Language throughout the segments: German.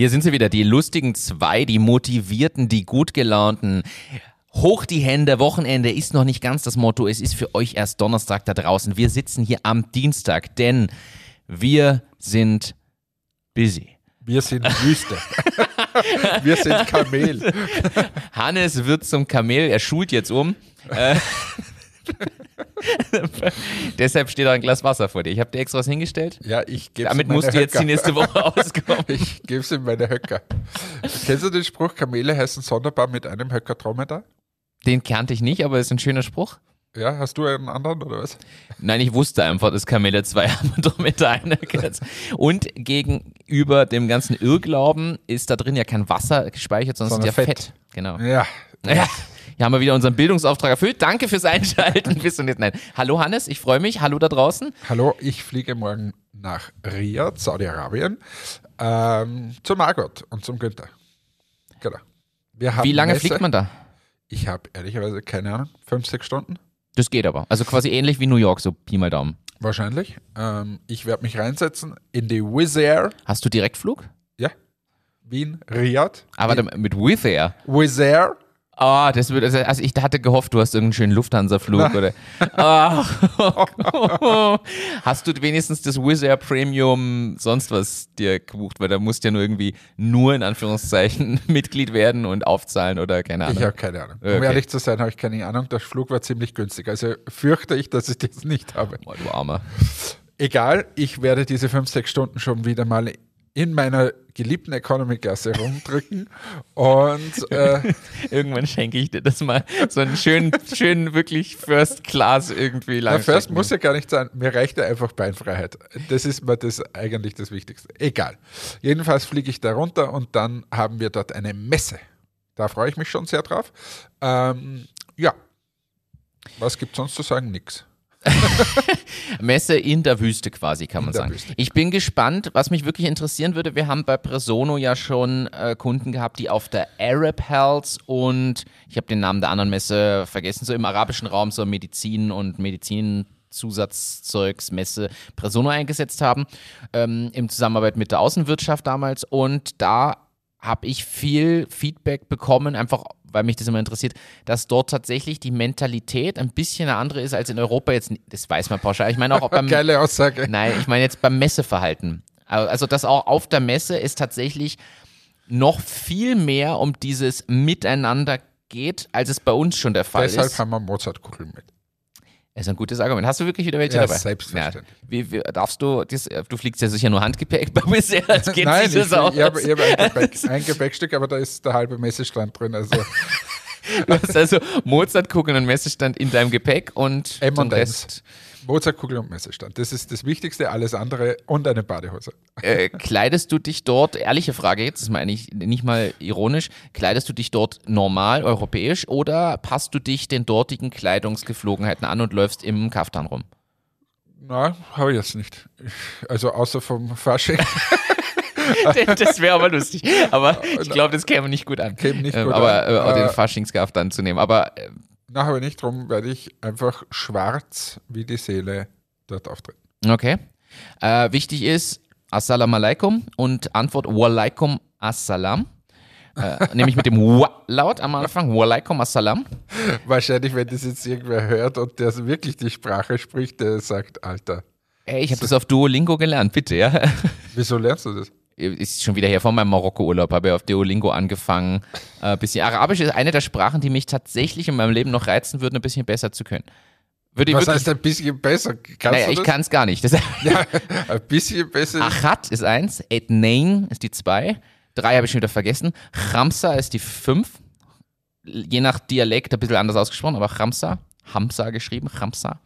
Hier sind sie wieder, die lustigen zwei, die motivierten, die gut gelaunten. Hoch die Hände, Wochenende ist noch nicht ganz das Motto. Es ist für euch erst Donnerstag da draußen. Wir sitzen hier am Dienstag, denn wir sind busy. Wir sind Wüste. Wir sind Kamel. Hannes wird zum Kamel, er schult jetzt um. Deshalb steht da ein Glas Wasser vor dir. Ich habe dir extra was hingestellt. Ja, ich gebe Damit musst du jetzt die nächste Woche auskommen. Ich gebe es in meine Höcker. Kennst du den Spruch, Kamele heißen sonderbar mit einem Höcker Dromedar? Den kannte ich nicht, aber ist ein schöner Spruch. Ja, hast du einen anderen oder was? Nein, ich wusste einfach, dass Kamele zwei haben und einer Und gegenüber dem ganzen Irrglauben ist da drin ja kein Wasser gespeichert, sondern, sondern ist ja Fett. Fett. Genau. Ja. ja. Hier haben wir wieder unseren Bildungsauftrag erfüllt. Danke fürs Einschalten. Bis und jetzt. Nein. Hallo Hannes, ich freue mich. Hallo da draußen. Hallo, ich fliege morgen nach Riyadh, Saudi-Arabien, ähm, zu Margot und zum Günther. Genau. Wie lange Messe. fliegt man da? Ich habe ehrlicherweise keine Ahnung, fünf, sechs Stunden. Das geht aber. Also quasi ähnlich wie New York, so Pi mal Daumen. Wahrscheinlich. Ähm, ich werde mich reinsetzen in die Wizz Air. Hast du Direktflug? Ja. Wien, Riyadh. Aber Wien. mit Wizz Air. Wizz Air. Ah, oh, das wird, also, also ich hatte gehofft, du hast irgendeinen schönen Lufthansa-Flug oder. Oh. hast du wenigstens das Wizz Air Premium sonst was dir gebucht? Weil da musst du ja nur irgendwie nur in Anführungszeichen Mitglied werden und aufzahlen oder keine Ahnung. Ich habe keine Ahnung. Um okay. ehrlich zu sein, habe ich keine Ahnung. Der Flug war ziemlich günstig. Also fürchte ich, dass ich das nicht habe. Boah, du Armer. Egal, ich werde diese fünf, sechs Stunden schon wieder mal in meiner geliebten Economy-Klasse rumdrücken und äh, irgendwann schenke ich dir das mal so einen schönen, schönen wirklich First Class irgendwie lang. First muss ja gar nicht sein, mir reicht ja einfach Beinfreiheit. Das ist mir das eigentlich das Wichtigste. Egal. Jedenfalls fliege ich da runter und dann haben wir dort eine Messe. Da freue ich mich schon sehr drauf. Ähm, ja. Was gibt sonst zu sagen? Nix. Messe in der Wüste quasi, kann man sagen. Wüste. Ich bin gespannt, was mich wirklich interessieren würde. Wir haben bei Presono ja schon äh, Kunden gehabt, die auf der Arab Health und ich habe den Namen der anderen Messe vergessen, so im arabischen Raum so Medizin und Medizin. Zusatzzeugsmesse Presono eingesetzt haben, ähm, in Zusammenarbeit mit der Außenwirtschaft damals. Und da habe ich viel Feedback bekommen, einfach weil mich das immer interessiert, dass dort tatsächlich die Mentalität ein bisschen eine andere ist als in Europa jetzt. Das weiß man pauschal. Ich meine auch beim. Geile Aussage. Nein, ich meine jetzt beim Messeverhalten. Also, dass auch auf der Messe es tatsächlich noch viel mehr um dieses Miteinander geht, als es bei uns schon der Fall Deshalb ist. Deshalb haben wir Mozartkugeln mit. Das ist ein gutes Argument. Hast du wirklich wieder welche ja, dabei? Selbstverständlich. Ja, wie, wie, darfst du, das, du fliegst ja sicher nur Handgepäck bei mir sehr, als geht Nein, ich, ich habe hab ein, Gepäck, ein Gepäckstück, aber da ist der halbe Messestand drin. Also. Du hast also Mozartkugeln und Messestand in deinem Gepäck und und Rest. Mozartkugel und Messestand. Das ist das Wichtigste, alles andere und eine Badehose. Äh, kleidest du dich dort, ehrliche Frage jetzt, das ist mal eigentlich nicht mal ironisch, kleidest du dich dort normal, europäisch oder passt du dich den dortigen Kleidungsgeflogenheiten an und läufst im Kaftan rum? Nein, habe ich jetzt nicht. Also außer vom Fasching. das wäre aber lustig. Aber ich glaube, das käme nicht gut an. Käme nicht ähm, gut aber, an. Aber äh, den Faschingskaftan zu nehmen. Aber na, aber nicht drum, weil ich einfach schwarz wie die Seele dort auftrete. Okay. Äh, wichtig ist Assalamu alaikum und Antwort Walaikum Assalam. Äh, nämlich mit dem Wa laut am Anfang. Walaikum Assalam. Wahrscheinlich, wenn das jetzt irgendwer hört und der wirklich die Sprache spricht, der sagt, Alter. Ey, ich habe so. das auf Duolingo gelernt, bitte, ja. Wieso lernst du das? Ist schon wieder her von meinem Marokko-Urlaub, habe ja auf Duolingo angefangen. Äh, bisschen Arabisch ist eine der Sprachen, die mich tatsächlich in meinem Leben noch reizen würden, ein bisschen besser zu können. Würde Was heißt ein bisschen besser? Kannst naja, ich kann es gar nicht. Das ja, ein bisschen besser. Achat ist eins, Etnein ist die zwei, drei habe ich schon wieder vergessen, Chamsa ist die fünf, je nach Dialekt ein bisschen anders ausgesprochen, aber Chamsa, Hamsa geschrieben, Chamsa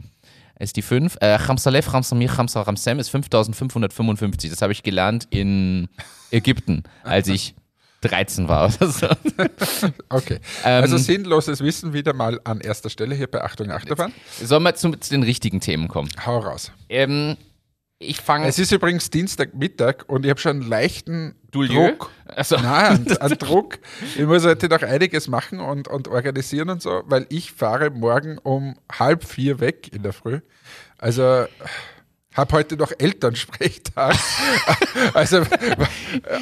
ist die 5. Äh, Khamsalef, Khamsamir, Khamsa, Ramsem ist 5555. Das habe ich gelernt in Ägypten, als ich 13 war oder so. Okay. Ähm, also sinnloses Wissen wieder mal an erster Stelle hier bei Achtung Achterbahn. Sollen wir zu, zu den richtigen Themen kommen? Hau raus. Ähm, ich fange. Es ist übrigens Dienstagmittag und ich habe schon einen leichten Dulieu? Druck. Also. Nein, einen, einen Druck. Ich muss heute noch einiges machen und, und organisieren und so, weil ich fahre morgen um halb vier weg in der Früh. Also. Habe heute noch Elternsprechtag. also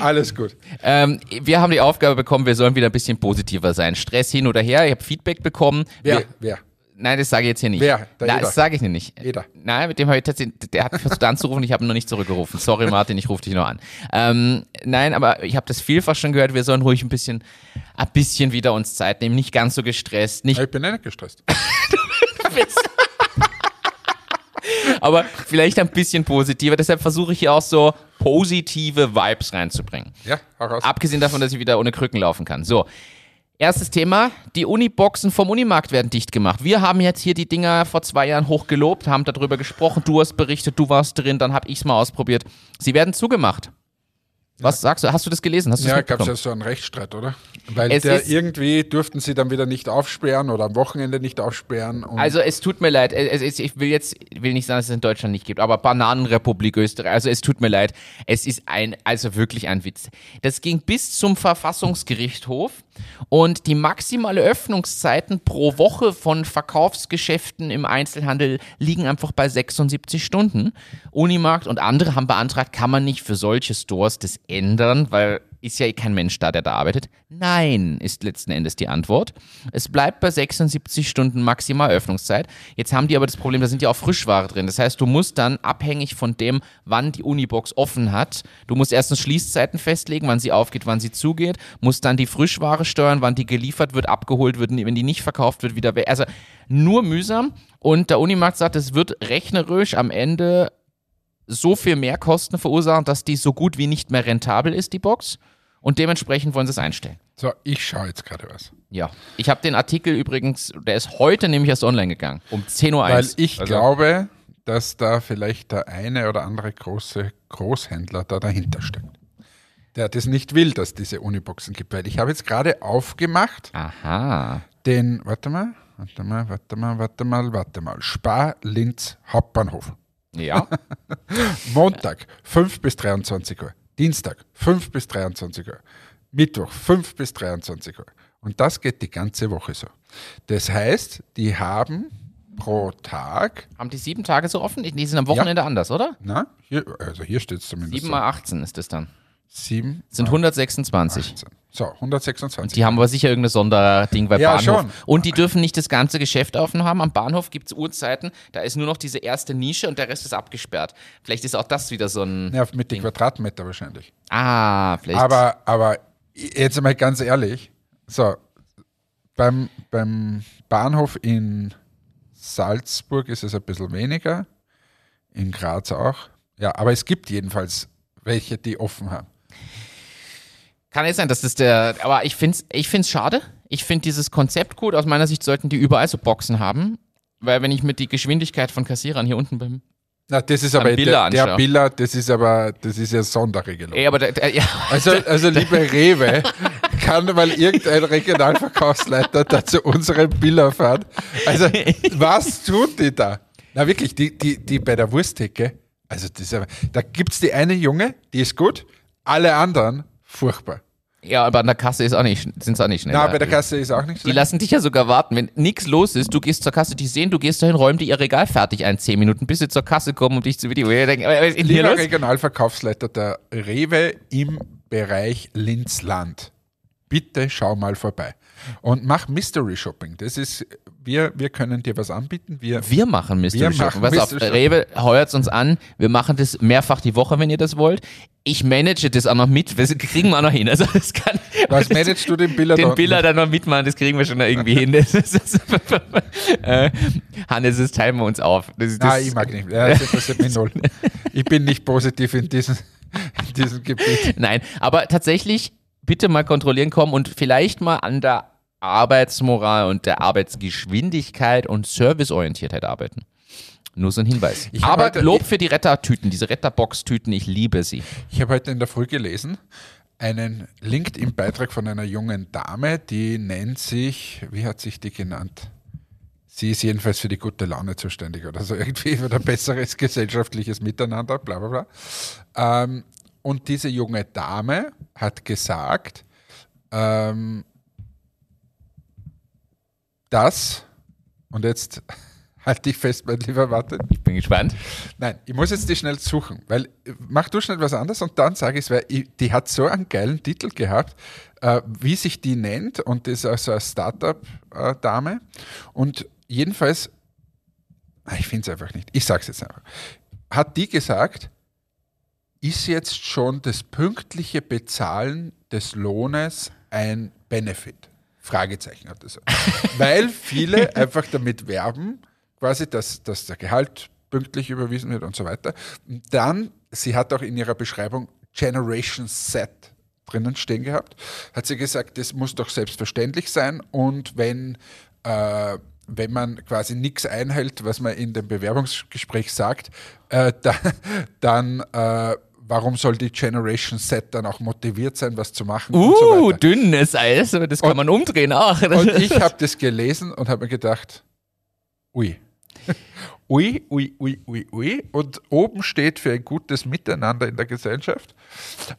alles gut. Ähm, wir haben die Aufgabe bekommen, wir sollen wieder ein bisschen positiver sein. Stress hin oder her. Ich habe Feedback bekommen. Wer? Wir, wer? Nein, das sage ich jetzt hier nicht. Wer? Der Nein, Eder. das sage ich nicht. Eder. Nein, mit dem habe ich tatsächlich, der hat versucht anzurufen, ich habe ihn noch nicht zurückgerufen. Sorry Martin, ich rufe dich noch an. Ähm, nein, aber ich habe das vielfach schon gehört, wir sollen ruhig ein bisschen, ein bisschen wieder uns Zeit nehmen, nicht ganz so gestresst. Nicht ich bin nicht gestresst. du bist aber vielleicht ein bisschen positiver. Deshalb versuche ich hier auch so positive Vibes reinzubringen. Ja, heraus. Abgesehen davon, dass ich wieder ohne Krücken laufen kann. So. Erstes Thema, die Uniboxen vom Unimarkt werden dicht gemacht. Wir haben jetzt hier die Dinger vor zwei Jahren hochgelobt, haben darüber gesprochen, du hast berichtet, du warst drin, dann habe ich es mal ausprobiert. Sie werden zugemacht. Was sagst du? Hast du das gelesen? Hast ja, gab es ja so einen Rechtsstreit, oder? Weil es der irgendwie durften sie dann wieder nicht aufsperren oder am Wochenende nicht aufsperren. also es tut mir leid, es, es, ich will jetzt will nicht sagen, dass es in Deutschland nicht gibt, aber Bananenrepublik Österreich, also es tut mir leid, es ist ein, also wirklich ein Witz. Das ging bis zum Verfassungsgerichtshof und die maximale Öffnungszeiten pro Woche von Verkaufsgeschäften im Einzelhandel liegen einfach bei 76 Stunden. Unimarkt und andere haben beantragt, kann man nicht für solche Stores das ändern, weil ist ja kein Mensch da, der da arbeitet. Nein, ist letzten Endes die Antwort. Es bleibt bei 76 Stunden maximal Öffnungszeit. Jetzt haben die aber das Problem, da sind ja auch Frischware drin. Das heißt, du musst dann abhängig von dem, wann die Unibox offen hat, du musst erstens Schließzeiten festlegen, wann sie aufgeht, wann sie zugeht, musst dann die Frischware steuern, wann die geliefert wird, abgeholt wird, wenn die nicht verkauft wird, wieder. Also nur mühsam. Und der Unimarkt sagt, es wird rechnerisch am Ende so viel Mehrkosten verursachen, dass die so gut wie nicht mehr rentabel ist, die Box. Und dementsprechend wollen sie es einstellen. So, ich schaue jetzt gerade was. Ja, ich habe den Artikel übrigens, der ist heute nämlich erst online gegangen, um 10.01 Uhr. Weil ich also, glaube, dass da vielleicht der eine oder andere große Großhändler da dahinter steckt. Der das nicht will, dass diese Uniboxen gibt. Weil ich habe jetzt gerade aufgemacht. Aha. Den, warte mal, warte mal, warte mal, warte mal, warte mal. Spar-Linz Hauptbahnhof. Ja. Montag, 5 bis 23 Uhr. Dienstag, 5 bis 23 Uhr. Mittwoch, 5 bis 23 Uhr. Und das geht die ganze Woche so. Das heißt, die haben pro Tag. Haben die sieben Tage so offen? Die sind am Wochenende ja. anders, oder? Na, hier, also hier steht es zumindest. 7 mal 18 ist das dann. 7 sind 126. 18. So, 126. Und die haben aber sicher irgendein Sonderding bei ja, Bahnhof. Schon. Und die dürfen nicht das ganze Geschäft offen haben. Am Bahnhof gibt es Uhrzeiten, da ist nur noch diese erste Nische und der Rest ist abgesperrt. Vielleicht ist auch das wieder so ein. Ja, mit den Quadratmeter wahrscheinlich. Ah, vielleicht. Aber, aber jetzt mal ganz ehrlich, so, beim, beim Bahnhof in Salzburg ist es ein bisschen weniger, in Graz auch. Ja, aber es gibt jedenfalls welche, die offen haben. Kann jetzt sein, dass das der. Aber ich finde es ich find's schade. Ich finde dieses Konzept gut. Aus meiner Sicht sollten die überall so Boxen haben. Weil, wenn ich mit die Geschwindigkeit von Kassierern hier unten beim. Na, das ist aber Biller der, der Biller, das ist aber, das ist ja Sonderregelung. Ey, aber der, der, ja. Also, also liebe Rewe, kann mal irgendein Regionalverkaufsleiter da zu unserem Biller fahren? Also, was tun die da? Na wirklich, die, die, die bei der Wursttheke, also das aber, da gibt es die eine Junge, die ist gut, alle anderen furchtbar. Ja, aber an der Kasse ist auch nicht, sind es auch nicht schnell. Ja, bei der Kasse ist auch nicht so. Die lassen dich ja sogar warten. Wenn nichts los ist, du gehst zur Kasse, die sehen, du gehst dahin, räumen die ihr Regal fertig ein, zehn Minuten, bis sie zur Kasse kommen, um dich zu Video. Lieber Regionalverkaufsleiter der Rewe im Bereich Linzland, bitte schau mal vorbei. Und mach Mystery Shopping. Das ist, wir, wir können dir was anbieten. Wir, wir machen Mystery wir Shopping. Was auf, Rewe heuert uns an. Wir machen das mehrfach die Woche, wenn ihr das wollt. Ich manage das auch noch mit. Das kriegen wir auch noch hin. Also das kann, was managst du den Biller Den Biller dann noch mitmachen, das kriegen wir schon noch irgendwie hin. Das ist, das äh, Hannes, das teilen wir uns auf. Das, Nein, ich mag nicht. Ja. Ich bin nicht positiv in diesem, in diesem Gebiet. Nein, aber tatsächlich bitte mal kontrollieren kommen und vielleicht mal an der Arbeitsmoral und der Arbeitsgeschwindigkeit und Serviceorientiertheit arbeiten. Nur so ein Hinweis. Aber heute, Lob für die Rettertüten, diese Retterbox-Tüten, ich liebe sie. Ich habe heute in der Früh gelesen, einen LinkedIn-Beitrag von einer jungen Dame, die nennt sich, wie hat sich die genannt? Sie ist jedenfalls für die gute Laune zuständig oder so, irgendwie für ein besseres gesellschaftliches Miteinander, bla bla bla. Ähm, und diese junge Dame hat gesagt, ähm, dass, und jetzt Halt dich fest, mein lieber Martin. Ich bin gespannt. Nein, ich muss jetzt die schnell suchen, weil mach du schnell was anderes und dann sage ich es, weil ich, die hat so einen geilen Titel gehabt, äh, wie sich die nennt und das ist also eine Startup-Dame. und jedenfalls, ich finde es einfach nicht, ich sage es jetzt einfach, hat die gesagt, ist jetzt schon das pünktliche Bezahlen des Lohnes ein Benefit? Fragezeichen hat das. Weil viele einfach damit werben, quasi, dass, dass der Gehalt pünktlich überwiesen wird und so weiter. Und dann, sie hat auch in ihrer Beschreibung Generation Set drinnen stehen gehabt, hat sie gesagt, das muss doch selbstverständlich sein und wenn, äh, wenn man quasi nichts einhält, was man in dem Bewerbungsgespräch sagt, äh, da, dann äh, warum soll die Generation Z dann auch motiviert sein, was zu machen? Uh, so dünnes Eis, das kann und, man umdrehen auch. Und ich habe das gelesen und habe mir gedacht, ui. ui, ui, ui, ui, ui. Und oben steht für ein gutes Miteinander in der Gesellschaft.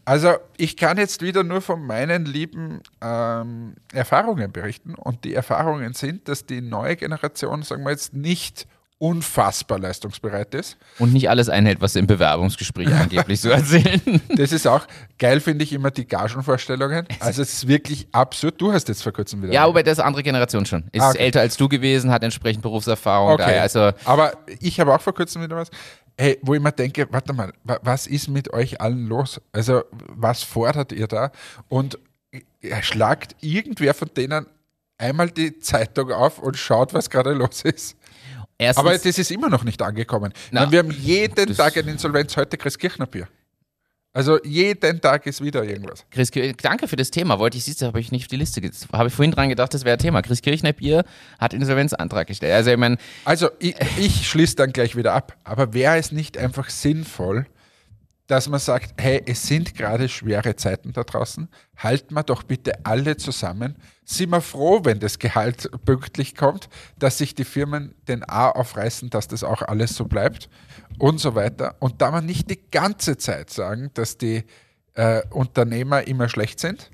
Also ich kann jetzt wieder nur von meinen lieben ähm, Erfahrungen berichten. Und die Erfahrungen sind, dass die neue Generation, sagen wir jetzt, nicht unfassbar leistungsbereit ist. Und nicht alles einhält, was im Bewerbungsgespräch angeblich so erzählen. Das ist auch geil, finde ich immer die Gagenvorstellungen. Also es ist wirklich absurd. Du hast jetzt vor kurzem wieder. Ja, aber das ist andere Generation schon. Ist ah, okay. älter als du gewesen, hat entsprechend Berufserfahrung. Okay. Daher, also aber ich habe auch vor kurzem wieder was. Hey, wo ich mir denke, warte mal, was ist mit euch allen los? Also, was fordert ihr da? Und schlagt irgendwer von denen einmal die Zeitung auf und schaut, was gerade los ist. Erstens, Aber das ist immer noch nicht angekommen. Na, wir haben jeden Tag eine Insolvenz, heute Christkirchner Bier. Also jeden Tag ist wieder irgendwas. Chris, danke für das Thema. Wollte ich, siehst du, habe ich nicht auf die Liste. Habe ich vorhin dran gedacht, das wäre ein Thema. Chris Kirchner Bier hat Insolvenzantrag gestellt. Also ich meine. Also ich, ich schließe dann gleich wieder ab. Aber wäre es nicht einfach sinnvoll, dass man sagt, hey, es sind gerade schwere Zeiten da draußen, halten wir doch bitte alle zusammen. Sind wir froh, wenn das Gehalt pünktlich kommt, dass sich die Firmen den A aufreißen, dass das auch alles so bleibt und so weiter. Und da man nicht die ganze Zeit sagen, dass die äh, Unternehmer immer schlecht sind.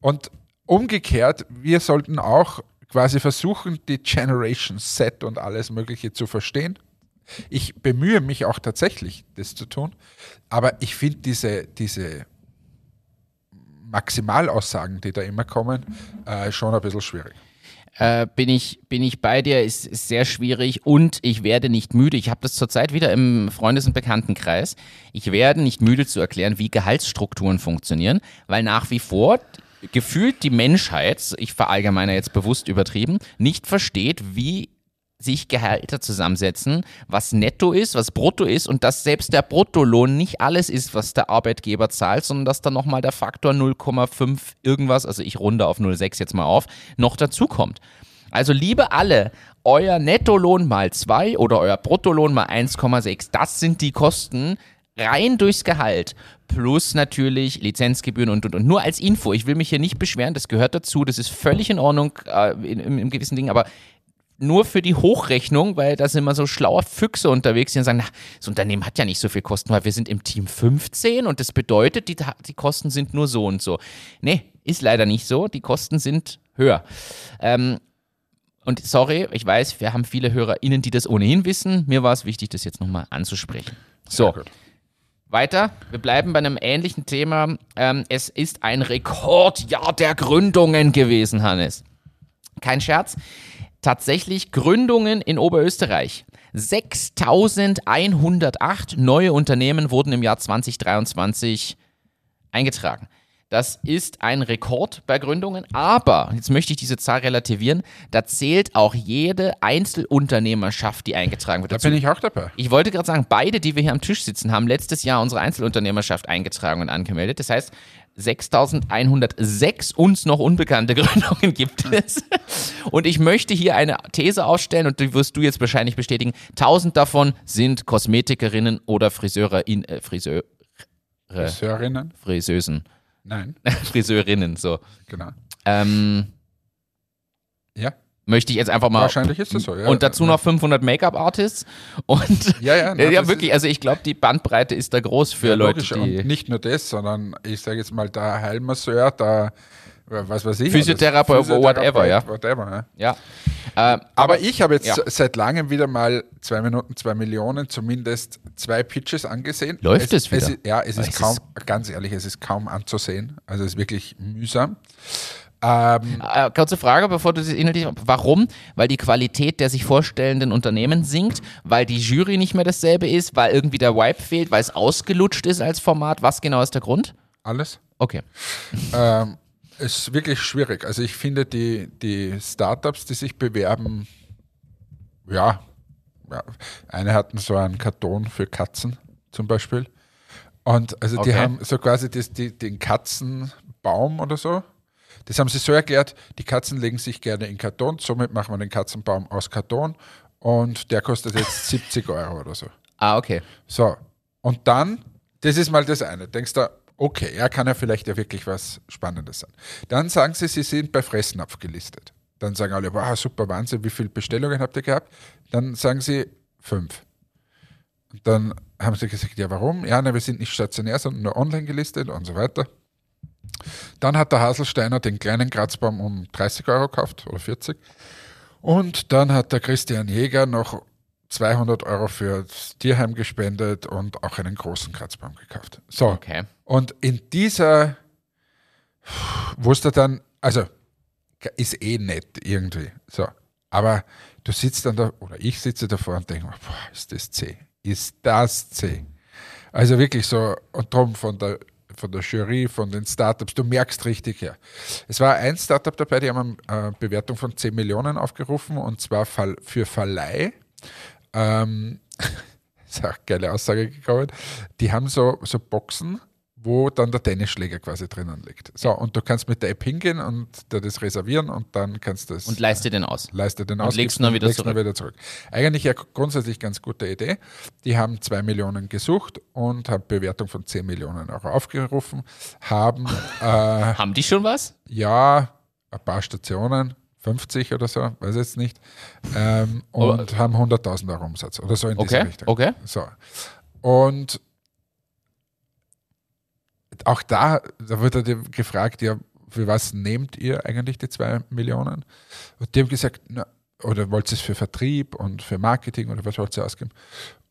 Und umgekehrt, wir sollten auch quasi versuchen, die Generation Set und alles Mögliche zu verstehen ich bemühe mich auch tatsächlich, das zu tun, aber ich finde diese, diese Maximalaussagen, die da immer kommen, äh, schon ein bisschen schwierig. Äh, bin, ich, bin ich bei dir, ist, ist sehr schwierig und ich werde nicht müde. Ich habe das zurzeit wieder im Freundes- und Bekanntenkreis. Ich werde nicht müde zu erklären, wie Gehaltsstrukturen funktionieren, weil nach wie vor gefühlt die Menschheit, ich verallgemeine jetzt bewusst übertrieben, nicht versteht, wie sich Gehälter zusammensetzen, was netto ist, was brutto ist und dass selbst der Bruttolohn nicht alles ist, was der Arbeitgeber zahlt, sondern dass da nochmal der Faktor 0,5 irgendwas, also ich runde auf 0,6 jetzt mal auf, noch dazukommt. Also liebe alle, euer Nettolohn mal 2 oder euer Bruttolohn mal 1,6, das sind die Kosten rein durchs Gehalt plus natürlich Lizenzgebühren und, und, und. Nur als Info, ich will mich hier nicht beschweren, das gehört dazu, das ist völlig in Ordnung äh, in, in, in gewissen Dingen, aber nur für die Hochrechnung, weil da sind immer so schlaue Füchse unterwegs, die sagen, na, das Unternehmen hat ja nicht so viel Kosten, weil wir sind im Team 15 und das bedeutet, die, die Kosten sind nur so und so. Nee, ist leider nicht so, die Kosten sind höher. Ähm, und sorry, ich weiß, wir haben viele HörerInnen, die das ohnehin wissen. Mir war es wichtig, das jetzt nochmal anzusprechen. So. Weiter, wir bleiben bei einem ähnlichen Thema. Ähm, es ist ein Rekordjahr der Gründungen gewesen, Hannes. Kein Scherz tatsächlich Gründungen in Oberösterreich. 6108 neue Unternehmen wurden im Jahr 2023 eingetragen. Das ist ein Rekord bei Gründungen, aber jetzt möchte ich diese Zahl relativieren. Da zählt auch jede Einzelunternehmerschaft, die eingetragen wird. Da bin ich auch dabei. Ich wollte gerade sagen, beide, die wir hier am Tisch sitzen, haben letztes Jahr unsere Einzelunternehmerschaft eingetragen und angemeldet. Das heißt, 6106 uns noch unbekannte Gründungen gibt es. Und ich möchte hier eine These aufstellen und die wirst du jetzt wahrscheinlich bestätigen. 1000 davon sind Kosmetikerinnen oder Friseure in, äh, Friseure. Friseurinnen? Friseusen. Nein. Friseurinnen, so. Genau. Ähm, ja möchte ich jetzt einfach mal. Wahrscheinlich ist das so, ja. Und dazu noch 500 Make-up-Artists. Und ja, ja, na, ja wirklich, also ich glaube, die Bandbreite ist da groß für ja, Leute, logisch. die. Und nicht nur das, sondern ich sage jetzt mal, der Heilmasseur, der was weiß ich. Physiotherapeut, whatever, ja. Whatever, ja. ja. Äh, aber, ich habe jetzt ja. seit langem wieder mal zwei Minuten, zwei Millionen, zumindest zwei Pitches angesehen. Läuft es, es wieder? Es, ja, es ist es kaum, ist ganz ehrlich, es ist kaum anzusehen. Also es ist wirklich mühsam. Ähm, äh, kurze Frage, bevor du sie inhaltlich. Warum? Weil die Qualität der sich vorstellenden Unternehmen sinkt, weil die Jury nicht mehr dasselbe ist, weil irgendwie der Vibe fehlt, weil es ausgelutscht ist als Format. Was genau ist der Grund? Alles. Okay. Ähm, es ist wirklich schwierig. Also ich finde die, die Startups, die sich bewerben, ja, ja, eine hatten so einen Karton für Katzen zum Beispiel. Und also okay. die haben so quasi das, die, den Katzenbaum oder so das haben sie so erklärt, die Katzen legen sich gerne in Karton, somit machen wir den Katzenbaum aus Karton und der kostet jetzt 70 Euro oder so. Ah, okay. So, und dann, das ist mal das eine, denkst du, okay, er kann ja vielleicht ja wirklich was Spannendes sein. Dann sagen sie, sie sind bei Fressnapf gelistet. Dann sagen alle, wow, super Wahnsinn, wie viele Bestellungen habt ihr gehabt? Dann sagen sie fünf. Und dann haben sie gesagt, ja, warum? Ja, na, wir sind nicht stationär, sondern nur online gelistet und so weiter. Dann hat der Haselsteiner den kleinen Kratzbaum um 30 Euro gekauft oder 40. Und dann hat der Christian Jäger noch 200 Euro für das Tierheim gespendet und auch einen großen Kratzbaum gekauft. So. Okay. Und in dieser wusste dann, also ist eh nett irgendwie. So. Aber du sitzt dann da, oder ich sitze davor und denke, boah, ist das C? Ist das C? Also wirklich so, und darum von der von der Jury, von den Startups, du merkst richtig, ja. Es war ein Startup dabei, die haben eine äh, Bewertung von 10 Millionen aufgerufen und zwar für Verleih. Ähm, ist auch eine geile Aussage gekommen. Die haben so, so Boxen, wo dann der Tennisschläger quasi drinnen liegt. So, und du kannst mit der App hingehen und da das reservieren und dann kannst du das. Und leiste den aus. Leiste den aus. Und legst ihn dann wieder, zurück. wieder zurück. Eigentlich ja grundsätzlich ganz gute Idee. Die haben zwei Millionen gesucht und haben Bewertung von 10 Millionen Euro aufgerufen. Haben. Äh, haben die schon was? Ja, ein paar Stationen. 50 oder so, weiß ich jetzt nicht, ähm, und haben 100.000 Euro Umsatz oder so in okay, diese Richtung. Okay. So. Und auch da, da wird er gefragt, ja, für was nehmt ihr eigentlich die zwei Millionen? Und die haben gesagt, na, oder wollt ihr es für Vertrieb und für Marketing oder was wollt ihr ausgeben?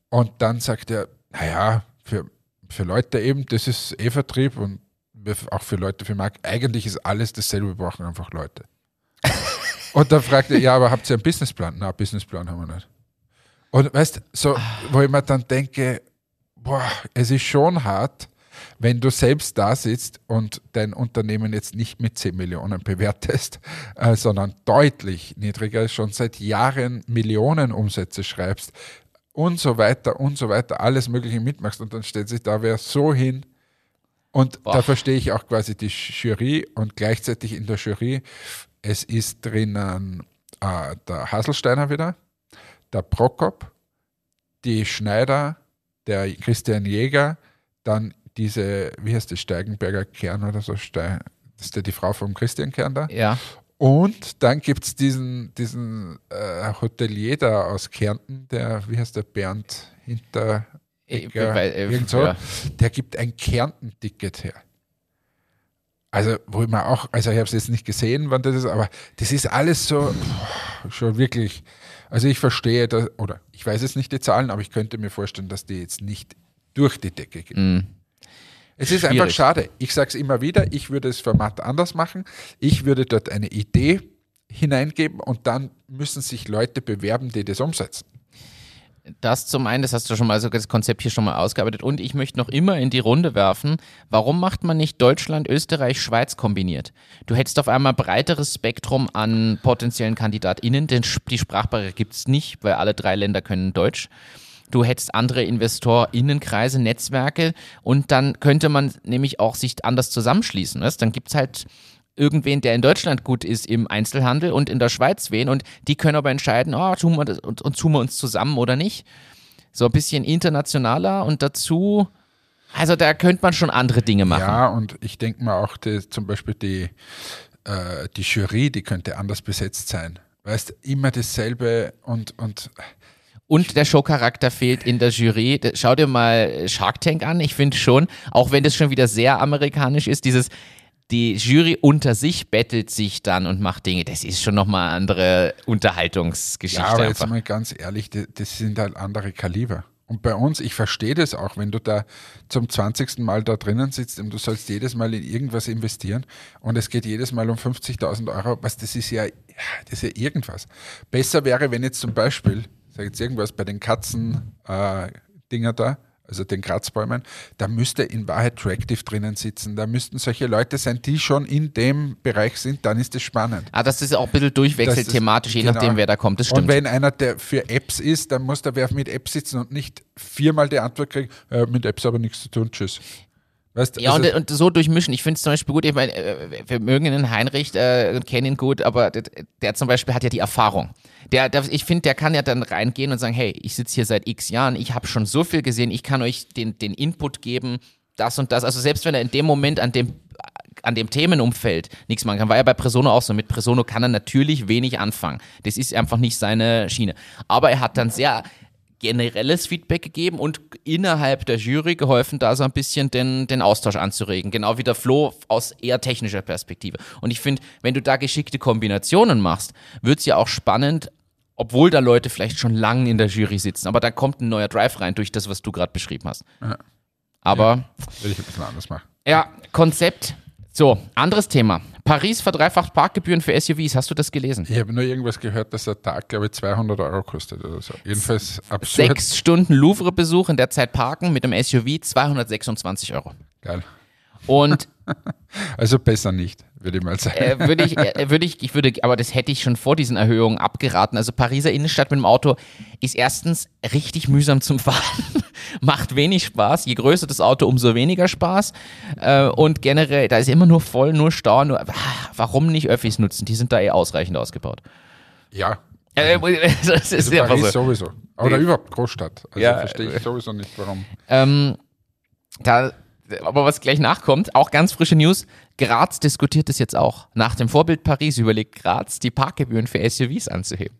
Und dann sagt er, naja, für, für Leute eben, das ist eh Vertrieb und auch für Leute für Marketing. Eigentlich ist alles dasselbe, wir brauchen einfach Leute. und dann fragt er, ja, aber habt ihr einen Businessplan? Na, Businessplan haben wir nicht. Und weißt so, wo ich mir dann denke, boah, es ist schon hart, wenn du selbst da sitzt und dein Unternehmen jetzt nicht mit 10 Millionen bewertest, äh, sondern deutlich niedriger, schon seit Jahren Millionen Umsätze schreibst und so weiter und so weiter, alles Mögliche mitmachst und dann stellt sich da wer so hin. Und Boah. da verstehe ich auch quasi die Jury und gleichzeitig in der Jury, es ist drinnen äh, der Haselsteiner wieder, der Prokop, die Schneider, der Christian Jäger, dann diese, wie heißt die, Steigenberger Kern oder so, Stein, das ist ja die Frau vom Christian Kern da. Ja. Und dann gibt es diesen, diesen äh, Hotelier da aus Kärnten, der, wie heißt der, Bernd Hinter, irgend so, ja. der gibt ein Kärnten-Ticket her. Also, wo ich mir auch, also ich habe es jetzt nicht gesehen, wann das ist, aber das ist alles so schon wirklich, also ich verstehe, das, oder ich weiß jetzt nicht die Zahlen, aber ich könnte mir vorstellen, dass die jetzt nicht durch die Decke gehen. Mm. Es ist Schwierig. einfach schade. Ich sage es immer wieder, ich würde das Format anders machen. Ich würde dort eine Idee hineingeben und dann müssen sich Leute bewerben, die das umsetzen. Das zum einen, das hast du schon mal so das Konzept hier schon mal ausgearbeitet. Und ich möchte noch immer in die Runde werfen, warum macht man nicht Deutschland, Österreich, Schweiz kombiniert? Du hättest auf einmal breiteres Spektrum an potenziellen KandidatInnen, denn die Sprachbarriere gibt es nicht, weil alle drei Länder können Deutsch. Du hättest andere InvestorInnenkreise, Netzwerke und dann könnte man nämlich auch sich anders zusammenschließen. Weißt? Dann gibt es halt irgendwen, der in Deutschland gut ist im Einzelhandel und in der Schweiz wen und die können aber entscheiden, oh, tun wir das, und, und tun wir uns zusammen oder nicht. So ein bisschen internationaler und dazu, also da könnte man schon andere Dinge machen. Ja, und ich denke mal auch die, zum Beispiel die, äh, die Jury, die könnte anders besetzt sein. Weißt, immer dasselbe und, und und der Showcharakter fehlt in der Jury. Schau dir mal Shark Tank an. Ich finde schon, auch wenn das schon wieder sehr amerikanisch ist, dieses die Jury unter sich bettelt sich dann und macht Dinge. Das ist schon nochmal eine andere Unterhaltungsgeschichte. Ja, aber jetzt mal ganz ehrlich, das sind halt andere Kaliber. Und bei uns, ich verstehe das auch, wenn du da zum 20. Mal da drinnen sitzt und du sollst jedes Mal in irgendwas investieren und es geht jedes Mal um 50.000 Euro, was das ist ja, das ist ja irgendwas. Besser wäre, wenn jetzt zum Beispiel, sag jetzt irgendwas bei den Katzen-Dinger äh, da, also den Kratzbäumen, da müsste in Wahrheit Tractive drinnen sitzen. Da müssten solche Leute sein, die schon in dem Bereich sind, dann ist es spannend. Ah, dass das auch ein bisschen durchwechselt thematisch, je genau. nachdem, wer da kommt. Das stimmt. Und wenn einer, der für Apps ist, dann muss der wer mit Apps sitzen und nicht viermal die Antwort kriegen, äh, mit Apps aber nichts zu tun, tschüss. Weißt, ja, und, und, so durchmischen. Ich finde es zum Beispiel gut, ich meine, äh, wir mögen den Heinrich äh, kennen ihn gut, aber der, der, zum Beispiel hat ja die Erfahrung. Der, der ich finde, der kann ja dann reingehen und sagen, hey, ich sitze hier seit x Jahren, ich habe schon so viel gesehen, ich kann euch den, den Input geben, das und das. Also selbst wenn er in dem Moment an dem an dem Themenumfeld nichts machen kann. War ja bei Presono auch so. Mit Presono kann er natürlich wenig anfangen. Das ist einfach nicht seine Schiene. Aber er hat dann sehr generelles Feedback gegeben und innerhalb der Jury geholfen, da so ein bisschen den, den Austausch anzuregen. Genau wie der Flo aus eher technischer Perspektive. Und ich finde, wenn du da geschickte Kombinationen machst, wird es ja auch spannend, obwohl da Leute vielleicht schon lange in der Jury sitzen. Aber da kommt ein neuer Drive rein durch das, was du gerade beschrieben hast. Ja. Aber. Ja, will ich ein bisschen anders machen. Ja, Konzept. So, anderes Thema. Paris verdreifacht Parkgebühren für SUVs. Hast du das gelesen? Ich habe nur irgendwas gehört, dass der Tag, glaube ich, 200 Euro kostet oder so. Jedenfalls absurd. Sechs Stunden Louvre-Besuch in der Zeit parken mit dem SUV 226 Euro. Geil. Und also besser nicht, würde ich mal sagen. Äh, würde ich, äh, würde ich, ich würde, aber das hätte ich schon vor diesen Erhöhungen abgeraten. Also Pariser Innenstadt mit dem Auto ist erstens richtig mühsam zum Fahren, macht wenig Spaß. Je größer das Auto, umso weniger Spaß. Äh, und generell, da ist immer nur voll, nur Stau. Nur, ah, warum nicht Öffis nutzen? Die sind da eh ausreichend ausgebaut. Ja. Äh, das ist also Paris so. sowieso. Oder überhaupt Großstadt. Also ja, verstehe ich sowieso nicht, warum. Ähm, da aber was gleich nachkommt, auch ganz frische News, Graz diskutiert es jetzt auch. Nach dem Vorbild Paris überlegt Graz, die Parkgebühren für SUVs anzuheben.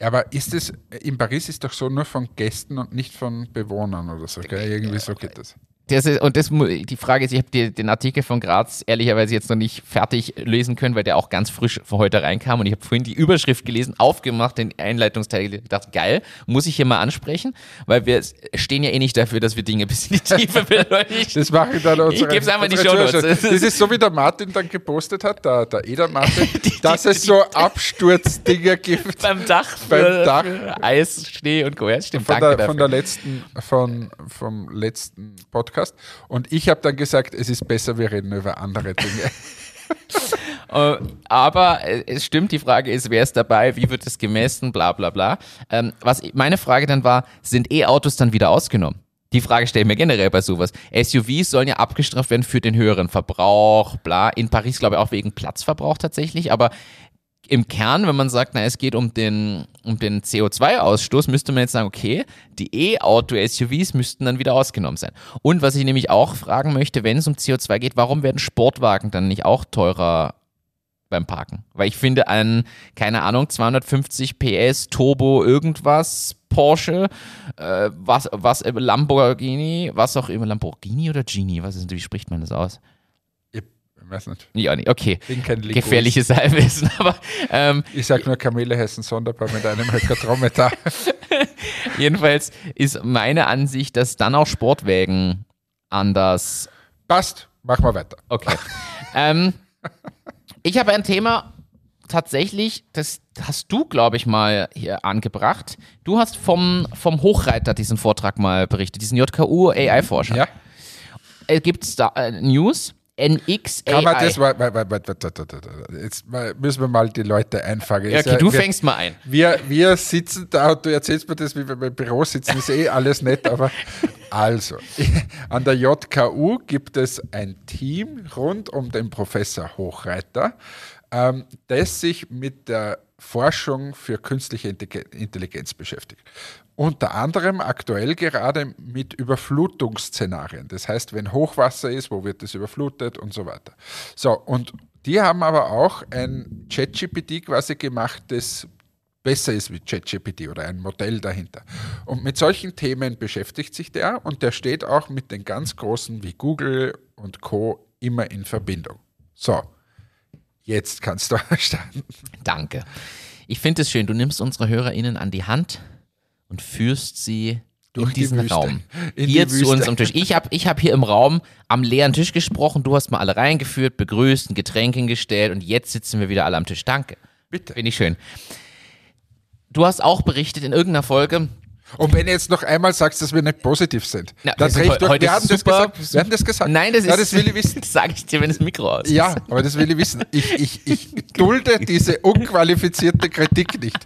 Aber ist es, in Paris ist doch so nur von Gästen und nicht von Bewohnern oder so, gell? Irgendwie so geht das. Das ist, und das, die Frage ist, ich habe den Artikel von Graz ehrlicherweise jetzt noch nicht fertig lesen können, weil der auch ganz frisch von heute reinkam und ich habe vorhin die Überschrift gelesen, aufgemacht, den Einleitungsteil gedacht, geil, muss ich hier mal ansprechen, weil wir stehen ja eh nicht dafür, dass wir Dinge bis in die Tiefe beleuchten. Das mache ich dann unsere, Ich gebe es einfach in die Show Notes. Das ist so, wie der Martin dann gepostet hat, der, der Eder Martin, die, dass die, es so Absturzdinger gibt. beim Dach, beim Dach. Eis, Schnee und Co. stimmt, von, der, von der letzten, von, vom letzten Podcast Podcast. Und ich habe dann gesagt, es ist besser, wir reden über andere Dinge. Äh, aber es stimmt, die Frage ist, wer ist dabei, wie wird es gemessen, bla bla bla. Ähm, was meine Frage dann war, sind E-Autos dann wieder ausgenommen? Die Frage stellen wir generell bei sowas. SUVs sollen ja abgestraft werden für den höheren Verbrauch, bla. In Paris glaube ich auch wegen Platzverbrauch tatsächlich, aber im Kern, wenn man sagt, na, es geht um den, um den CO2-Ausstoß, müsste man jetzt sagen, okay, die E-Auto-SUVs müssten dann wieder ausgenommen sein. Und was ich nämlich auch fragen möchte, wenn es um CO2 geht, warum werden Sportwagen dann nicht auch teurer beim Parken? Weil ich finde, ein, keine Ahnung, 250 PS Turbo irgendwas Porsche, äh, was, was Lamborghini, was auch immer, Lamborghini oder Genie, was ist, wie spricht man das aus? Weiß nicht. Ja, nicht. okay. Gefährliches Halbwissen, aber. Ähm, ich sag nur, Kamele heißen sonderbar mit einem Höckertrometer. Jedenfalls ist meine Ansicht, dass dann auch Sportwägen anders. Passt, machen wir weiter. Okay. ähm, ich habe ein Thema, tatsächlich, das hast du, glaube ich, mal hier angebracht. Du hast vom, vom Hochreiter diesen Vortrag mal berichtet, diesen JKU AI-Forscher. Ja. Äh, Gibt es da äh, News? NX Kann man das, jetzt müssen wir mal die Leute einfangen. Ja, okay, du wir, fängst mal ein. Wir, wir sitzen da und du erzählst mir das, wie wir im Büro sitzen, ist eh alles nett, aber also, an der JKU gibt es ein Team rund um den Professor Hochreiter, ähm, das sich mit der Forschung für künstliche Intelligenz beschäftigt. Unter anderem aktuell gerade mit Überflutungsszenarien. Das heißt, wenn Hochwasser ist, wo wird es überflutet und so weiter. So, und die haben aber auch ein ChatGPT quasi gemacht, das besser ist wie ChatGPT oder ein Modell dahinter. Und mit solchen Themen beschäftigt sich der und der steht auch mit den ganz großen wie Google und Co. immer in Verbindung. So, jetzt kannst du starten. Danke. Ich finde es schön, du nimmst unsere HörerInnen an die Hand und führst sie durch in diesen Raum. In hier zu uns am Tisch. Ich habe ich hab hier im Raum am leeren Tisch gesprochen, du hast mal alle reingeführt, begrüßt, ein Getränk hingestellt und jetzt sitzen wir wieder alle am Tisch. Danke. Bitte. Finde ich schön. Du hast auch berichtet in irgendeiner Folge, und wenn du jetzt noch einmal sagst, dass wir nicht positiv sind, Na, dann recht durch. Wir haben, das gesagt. wir haben das gesagt. Nein, das, ist, ja, das will ich wissen. Das sage ich dir, wenn das Mikro aus ist. Ja, aber das will ich wissen. Ich, ich, ich dulde diese unqualifizierte Kritik nicht.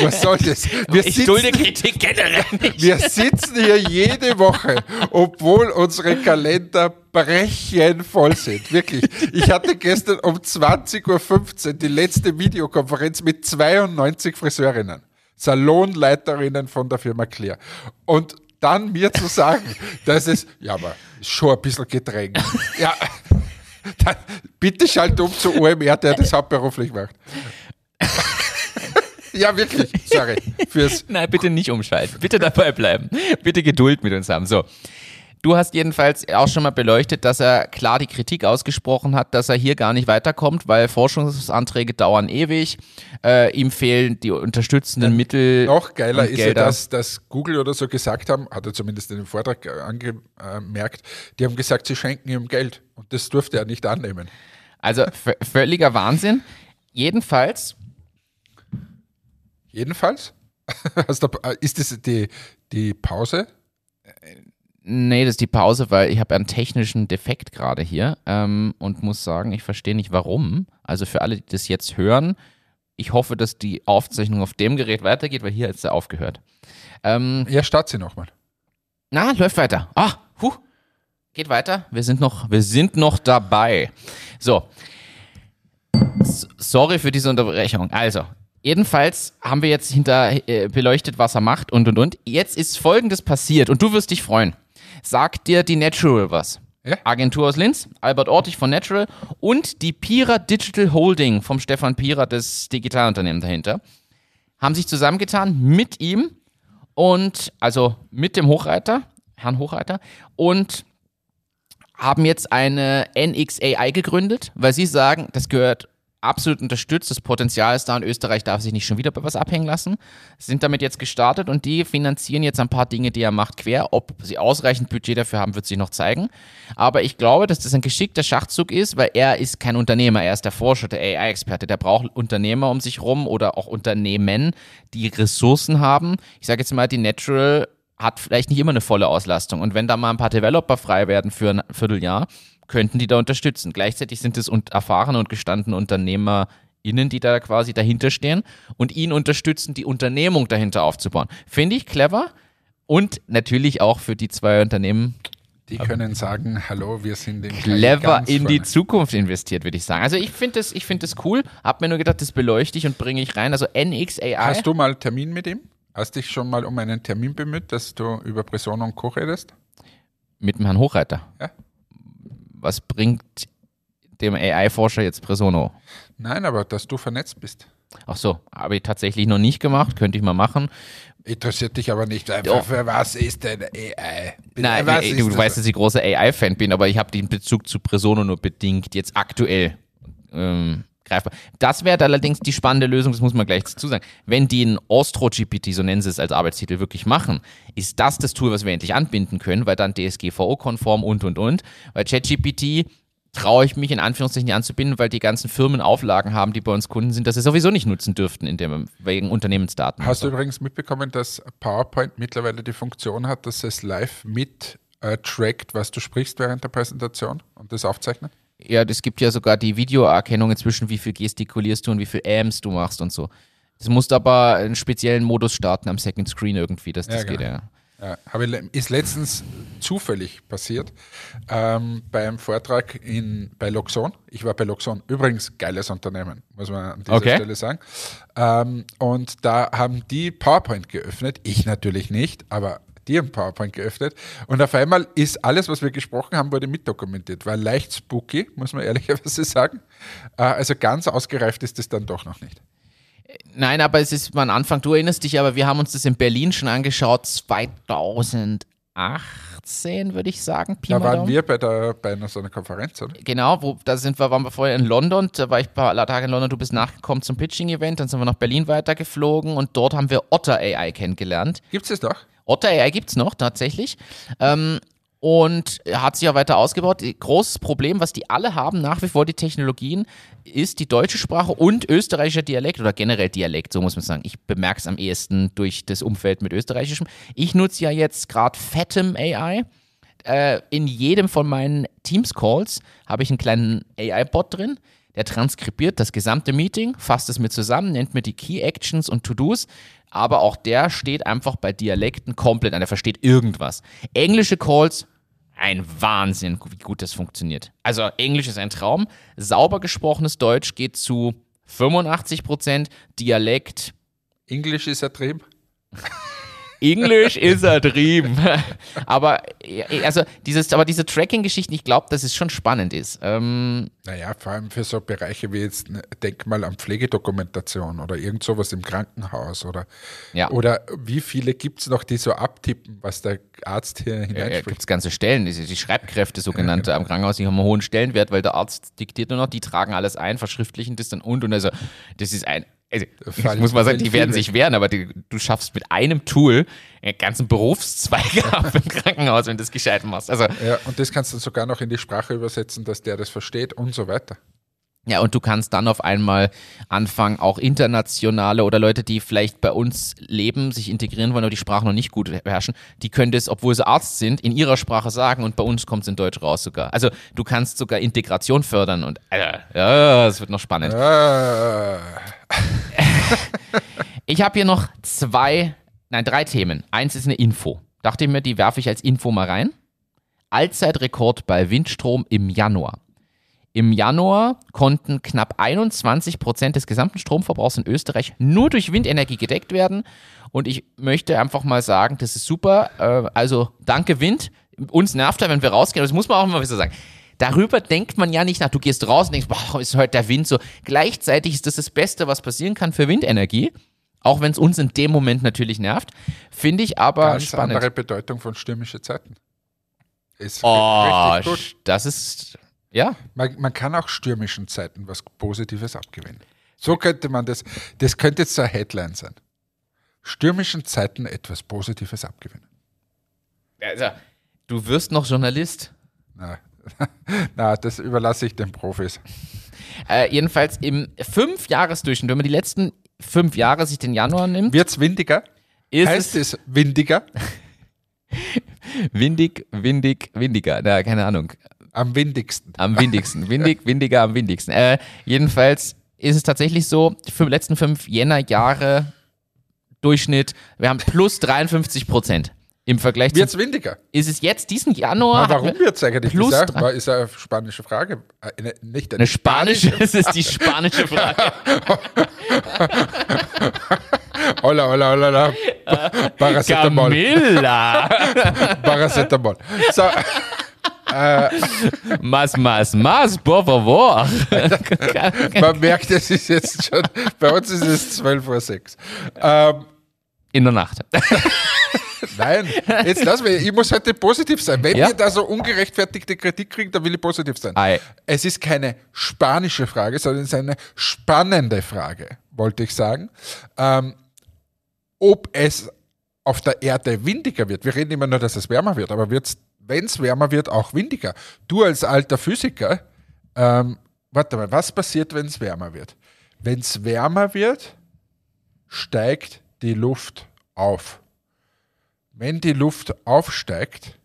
Was soll das? Wir ich sitzen, dulde Kritik generell nicht. Wir sitzen hier jede Woche, obwohl unsere Kalender brechen voll sind. Wirklich. Ich hatte gestern um 20.15 Uhr die letzte Videokonferenz mit 92 Friseurinnen. Salonleiterinnen von der Firma Clear. Und dann mir zu sagen, dass es, ja, aber schon ein bisschen gedrängt. Ja, dann bitte schalt um zu OMR, der das hauptberuflich macht. ja, wirklich, sorry. Fürs Nein, bitte nicht umschalten. Bitte dabei bleiben. Bitte Geduld mit uns haben. So. Du hast jedenfalls auch schon mal beleuchtet, dass er klar die Kritik ausgesprochen hat, dass er hier gar nicht weiterkommt, weil Forschungsanträge dauern ewig. Äh, ihm fehlen die unterstützenden ja, Mittel. Noch geiler ist ja, dass, dass Google oder so gesagt haben, hat er zumindest in dem Vortrag angemerkt, die haben gesagt, sie schenken ihm Geld. Und das durfte er nicht annehmen. Also völliger Wahnsinn. Jedenfalls. Jedenfalls? ist das die, die Pause? Nee, das ist die Pause, weil ich habe einen technischen Defekt gerade hier ähm, und muss sagen, ich verstehe nicht warum. Also für alle, die das jetzt hören, ich hoffe, dass die Aufzeichnung auf dem Gerät weitergeht, weil hier hat sie aufgehört. Ähm, ja, start sie nochmal. Na, läuft weiter. Ah, huh, geht weiter. Wir sind noch, wir sind noch dabei. So. S sorry für diese Unterbrechung. Also, Jedenfalls haben wir jetzt hinter äh, beleuchtet, was er macht und und und. Jetzt ist folgendes passiert und du wirst dich freuen. Sagt dir die Natural was? Ja? Agentur aus Linz, Albert Ortig von Natural und die Pira Digital Holding vom Stefan Pira, das Digitalunternehmen dahinter, haben sich zusammengetan mit ihm und also mit dem Hochreiter, Herrn Hochreiter und haben jetzt eine NXAI gegründet, weil sie sagen, das gehört absolut unterstützt. Das Potenzial ist da und Österreich darf sich nicht schon wieder bei was abhängen lassen. Sind damit jetzt gestartet und die finanzieren jetzt ein paar Dinge, die er macht, quer. Ob sie ausreichend Budget dafür haben, wird sich noch zeigen. Aber ich glaube, dass das ein geschickter Schachzug ist, weil er ist kein Unternehmer, er ist der Forscher, der AI-Experte. Der braucht Unternehmer um sich rum oder auch Unternehmen, die Ressourcen haben. Ich sage jetzt mal, die Natural hat vielleicht nicht immer eine volle Auslastung. Und wenn da mal ein paar Developer frei werden für ein Vierteljahr, könnten die da unterstützen. Gleichzeitig sind es erfahrene und gestandene UnternehmerInnen, die da quasi dahinter stehen und ihn unterstützen, die Unternehmung dahinter aufzubauen. Finde ich clever und natürlich auch für die zwei Unternehmen. Die können sagen, hallo, wir sind in clever in die Zukunft investiert, würde ich sagen. Also ich finde das, find das cool, habe mir nur gedacht, das beleuchte ich und bringe ich rein. Also NXAI. Hast du mal Termin mit ihm? Hast dich schon mal um einen Termin bemüht, dass du über Person und Co. redest? Mit dem Herrn Hochreiter? Ja was bringt dem AI-Forscher jetzt Presono? Nein, aber dass du vernetzt bist. Ach so, habe ich tatsächlich noch nicht gemacht, könnte ich mal machen. Interessiert dich aber nicht einfach, für was ist denn AI? Nein, was du, du weißt, dass ich großer AI-Fan bin, aber ich habe den Bezug zu Presono nur bedingt, jetzt aktuell. Ähm, greifbar. Das wäre allerdings die spannende Lösung, das muss man gleich dazu sagen. Wenn die ein Ostro-GPT, so nennen sie es als Arbeitstitel, wirklich machen, ist das das Tool, was wir endlich anbinden können, weil dann DSGVO-konform und, und, und. Weil ChatGPT traue ich mich in Anführungszeichen nicht anzubinden, weil die ganzen Firmen Auflagen haben, die bei uns Kunden sind, dass sie sowieso nicht nutzen dürften in dem, wegen Unternehmensdaten. Hast du übrigens mitbekommen, dass PowerPoint mittlerweile die Funktion hat, dass es live mit äh, trackt, was du sprichst während der Präsentation und das aufzeichnet? Ja, es gibt ja sogar die Videoerkennung inzwischen, wie viel gestikulierst du und wie viel Ams du machst und so. Das musst aber einen speziellen Modus starten am Second Screen irgendwie, dass das ja, genau. geht, ja. Ja, habe, ist letztens zufällig passiert ähm, beim Vortrag in, bei Loxon. Ich war bei Loxon, übrigens geiles Unternehmen, muss man an dieser okay. Stelle sagen. Ähm, und da haben die PowerPoint geöffnet, ich natürlich nicht, aber die haben PowerPoint geöffnet und auf einmal ist alles, was wir gesprochen haben, wurde mitdokumentiert. War leicht spooky, muss man ehrlicherweise sagen. Äh, also ganz ausgereift ist es dann doch noch nicht. Nein, aber es ist mal ein Anfang. Du erinnerst dich, aber wir haben uns das in Berlin schon angeschaut, 2018 2018, würde ich sagen. Pi da waren Daumen. wir bei, der, bei einer, so einer Konferenz, oder? Genau, wo, da sind wir, waren wir vorher in London, da war ich ein paar Tage in London, du bist nachgekommen zum Pitching-Event, dann sind wir nach Berlin weitergeflogen und dort haben wir Otter AI kennengelernt. Gibt es das noch? Otter AI gibt es noch, tatsächlich. Ähm, und hat sich ja weiter ausgebaut. Großes Problem, was die alle haben, nach wie vor die Technologien, ist die deutsche Sprache und österreichischer Dialekt oder generell Dialekt, so muss man sagen. Ich bemerke es am ehesten durch das Umfeld mit österreichischem. Ich nutze ja jetzt gerade Fathom AI. Äh, in jedem von meinen Teams-Calls habe ich einen kleinen AI-Bot drin, der transkribiert das gesamte Meeting, fasst es mir zusammen, nennt mir die Key Actions und To-Dos, aber auch der steht einfach bei Dialekten komplett an, der versteht irgendwas. Englische Calls, ein Wahnsinn, wie gut das funktioniert. Also Englisch ist ein Traum, sauber gesprochenes Deutsch geht zu 85 Prozent, Dialekt. Englisch ist ertrieben. Englisch ist er drüben. aber also dieses, aber diese Tracking-Geschichten, ich glaube, dass es schon spannend ist. Ähm, naja, vor allem für so Bereiche wie jetzt, ne, denk mal an Pflegedokumentation oder irgend sowas im Krankenhaus oder, ja. oder wie viele gibt es noch, die so abtippen, was der Arzt hier hineinspricht? Ja, gibt es ganze Stellen, die, die Schreibkräfte sogenannte am Krankenhaus, die haben einen hohen Stellenwert, weil der Arzt diktiert nur noch, die tragen alles ein, verschriftlichen das dann und und also das ist ein also, das muss man sagen, die werden sich wehren, aber die, du schaffst mit einem Tool einen ganzen Berufszweig ab im Krankenhaus, wenn du das gescheit machst. Also, ja, und das kannst du sogar noch in die Sprache übersetzen, dass der das versteht und so weiter. Ja, und du kannst dann auf einmal anfangen, auch internationale oder Leute, die vielleicht bei uns leben, sich integrieren wollen, aber die Sprache noch nicht gut beherrschen, die können das, obwohl sie Arzt sind, in ihrer Sprache sagen und bei uns kommt es in Deutsch raus sogar. Also du kannst sogar Integration fördern und äh, ja, es wird noch spannend. Äh. ich habe hier noch zwei, nein, drei Themen. Eins ist eine Info. Dachte ich mir, die werfe ich als Info mal rein. Allzeitrekord bei Windstrom im Januar. Im Januar konnten knapp 21 Prozent des gesamten Stromverbrauchs in Österreich nur durch Windenergie gedeckt werden. Und ich möchte einfach mal sagen, das ist super. Äh, also danke Wind. Uns nervt er, wenn wir rausgehen. Das muss man auch immer wieder sagen. Darüber denkt man ja nicht nach. Du gehst raus und denkst, boah, ist heute der Wind so. Gleichzeitig ist das das Beste, was passieren kann für Windenergie. Auch wenn es uns in dem Moment natürlich nervt. Finde ich aber Ganz spannend. andere Bedeutung von stürmische Zeiten. Ist oh, das ist ja. Man, man, kann auch stürmischen Zeiten was Positives abgewinnen. So könnte man das, das könnte jetzt so eine Headline sein. Stürmischen Zeiten etwas Positives abgewinnen. Also, du wirst noch Journalist. Na, na das überlasse ich den Profis. Äh, jedenfalls im Fünfjahresdurchschnitt, wenn man die letzten fünf Jahre sich den Januar nimmt. Wird es windiger? Ist heißt es, es windiger? windig, windig, windiger. Na, keine Ahnung. Am windigsten. Am windigsten. Windig, windiger, am windigsten. Äh, jedenfalls ist es tatsächlich so, die letzten fünf Jänner-Jahre Durchschnitt, wir haben plus 53 Prozent. Im Vergleich Wird es windiger? Ist es jetzt diesen Januar? Na, warum wird es eigentlich? Plus gesagt, war, ist eine spanische Frage. Eine, nicht eine, eine spanische, es ist die spanische Frage. hola, hola, hola, hola. Paracetamol. Camilla. Paracetamol. So. Äh, mas, mas, mas, por favor. Man merkt, es ist jetzt schon, bei uns ist es 12 vor 6. Ähm, In der Nacht. Nein, jetzt lass mich, ich muss heute positiv sein. Wenn ja? wir da so ungerechtfertigte Kritik kriegen, dann will ich positiv sein. Ei. Es ist keine spanische Frage, sondern es ist eine spannende Frage, wollte ich sagen. Ähm, ob es auf der Erde windiger wird. Wir reden immer nur, dass es wärmer wird, aber wenn es wärmer wird, auch windiger. Du als alter Physiker, ähm, warte mal, was passiert, wenn es wärmer wird? Wenn es wärmer wird, steigt die Luft auf. Wenn die Luft aufsteigt,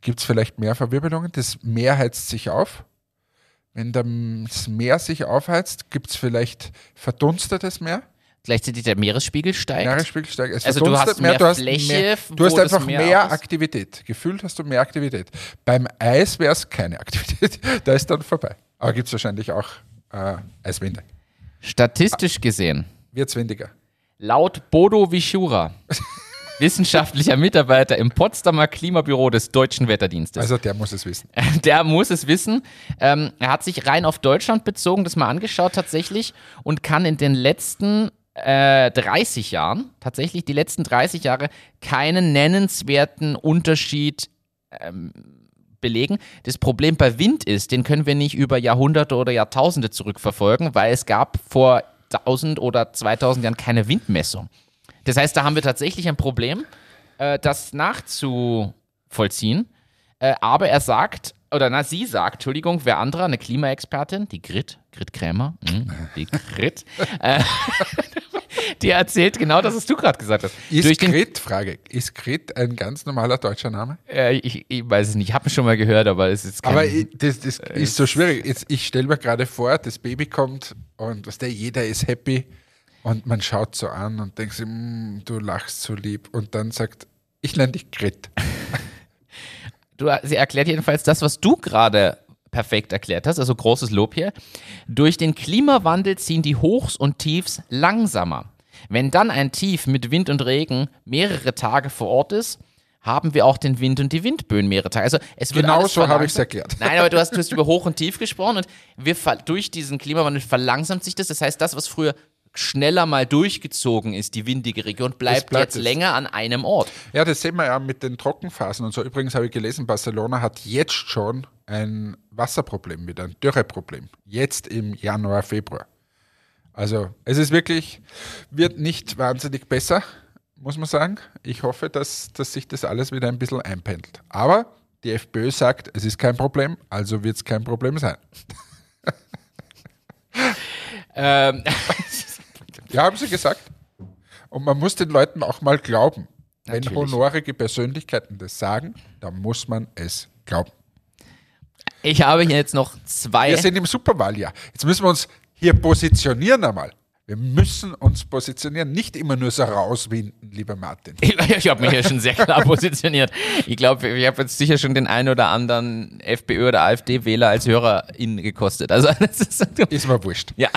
gibt es vielleicht mehr Verwirbelungen. Das Meer heizt sich auf. Wenn das Meer sich aufheizt, gibt es vielleicht verdunstetes Meer gleichzeitig der Meeresspiegel steigt. Meeresspiegel steigt. Es also du hast mehr, mehr du hast Fläche, mehr, du hast einfach mehr Aktivität. Gefühlt hast du mehr Aktivität. Beim Eis wäre es keine Aktivität. da ist dann vorbei. Aber gibt es wahrscheinlich auch äh, Eiswinde. Statistisch gesehen wird es windiger. Laut Bodo Wischura, wissenschaftlicher Mitarbeiter im Potsdamer Klimabüro des Deutschen Wetterdienstes. Also der muss es wissen. Der muss es wissen. Ähm, er hat sich rein auf Deutschland bezogen, das mal angeschaut tatsächlich und kann in den letzten äh, 30 Jahren, tatsächlich die letzten 30 Jahre, keinen nennenswerten Unterschied ähm, belegen. Das Problem bei Wind ist, den können wir nicht über Jahrhunderte oder Jahrtausende zurückverfolgen, weil es gab vor 1000 oder 2000 Jahren keine Windmessung. Das heißt, da haben wir tatsächlich ein Problem, äh, das nachzuvollziehen. Äh, aber er sagt, oder na, sie sagt, Entschuldigung, wer andere, eine Klimaexpertin, die Grit, Grit Krämer, mh, die Grit, äh, die erzählt genau das, was du gerade gesagt hast. Ist Durch den- Grit, Frage, ist Grit ein ganz normaler deutscher Name? Äh, ich, ich weiß es nicht, ich habe ihn schon mal gehört, aber es ist kein, Aber ich, das, das ist so schwierig. Jetzt, ich stelle mir gerade vor, das Baby kommt und was der, jeder ist happy und man schaut so an und denkt sich, "Mm, du lachst so lieb und dann sagt, ich nenne dich Grit. Du, sie erklärt jedenfalls das, was du gerade perfekt erklärt hast, also großes Lob hier. Durch den Klimawandel ziehen die Hochs und Tiefs langsamer. Wenn dann ein Tief mit Wind und Regen mehrere Tage vor Ort ist, haben wir auch den Wind und die Windböen mehrere Tage. Also es wird Genau so habe ich es erklärt. Nein, aber du hast, du hast über Hoch und Tief gesprochen und wir durch diesen Klimawandel verlangsamt sich das. Das heißt, das, was früher schneller mal durchgezogen ist, die windige Region, bleibt, bleibt jetzt es. länger an einem Ort. Ja, das sehen wir ja mit den Trockenphasen und so. Übrigens habe ich gelesen, Barcelona hat jetzt schon ein Wasserproblem wieder, ein Dürreproblem. Jetzt im Januar, Februar. Also es ist wirklich, wird nicht wahnsinnig besser, muss man sagen. Ich hoffe, dass, dass sich das alles wieder ein bisschen einpendelt. Aber die FPÖ sagt, es ist kein Problem, also wird es kein Problem sein. Ähm, Ja, haben sie gesagt. Und man muss den Leuten auch mal glauben. Wenn Natürlich. honorige Persönlichkeiten das sagen, dann muss man es glauben. ich habe hier jetzt noch zwei. Wir sind im Superwahljahr. Jetzt müssen wir uns hier positionieren einmal. Wir müssen uns positionieren, nicht immer nur so rauswinden, lieber Martin. Ich, ich habe mich ja schon sehr klar positioniert. Ich glaube, ich habe jetzt sicher schon den einen oder anderen FPÖ oder AfD-Wähler als HörerIn gekostet. Also das ist, Ist mir wurscht. ja.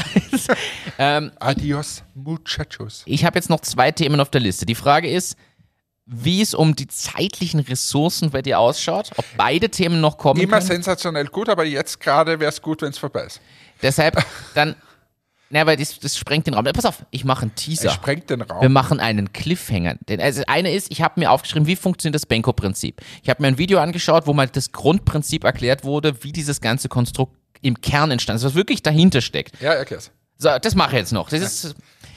ähm, Adios, muchachos. ich habe jetzt noch zwei Themen auf der Liste. Die Frage ist, wie es um die zeitlichen Ressourcen bei dir ausschaut, ob beide Themen noch kommen Immer können. sensationell gut, aber jetzt gerade wäre es gut, wenn es vorbei ist. Deshalb dann, na, weil das, das sprengt den Raum. Pass auf, ich mache einen Es Teaser. sprengt den Wir Raum. machen einen Cliffhanger. Denn also eine ist, ich habe mir aufgeschrieben, wie funktioniert das Benko-Prinzip. Ich habe mir ein Video angeschaut, wo mal das Grundprinzip erklärt wurde, wie dieses ganze Konstrukt im Kern entstanden ist, was wirklich dahinter steckt. Ja, erklär's. So, das mache ich jetzt noch. Das ist,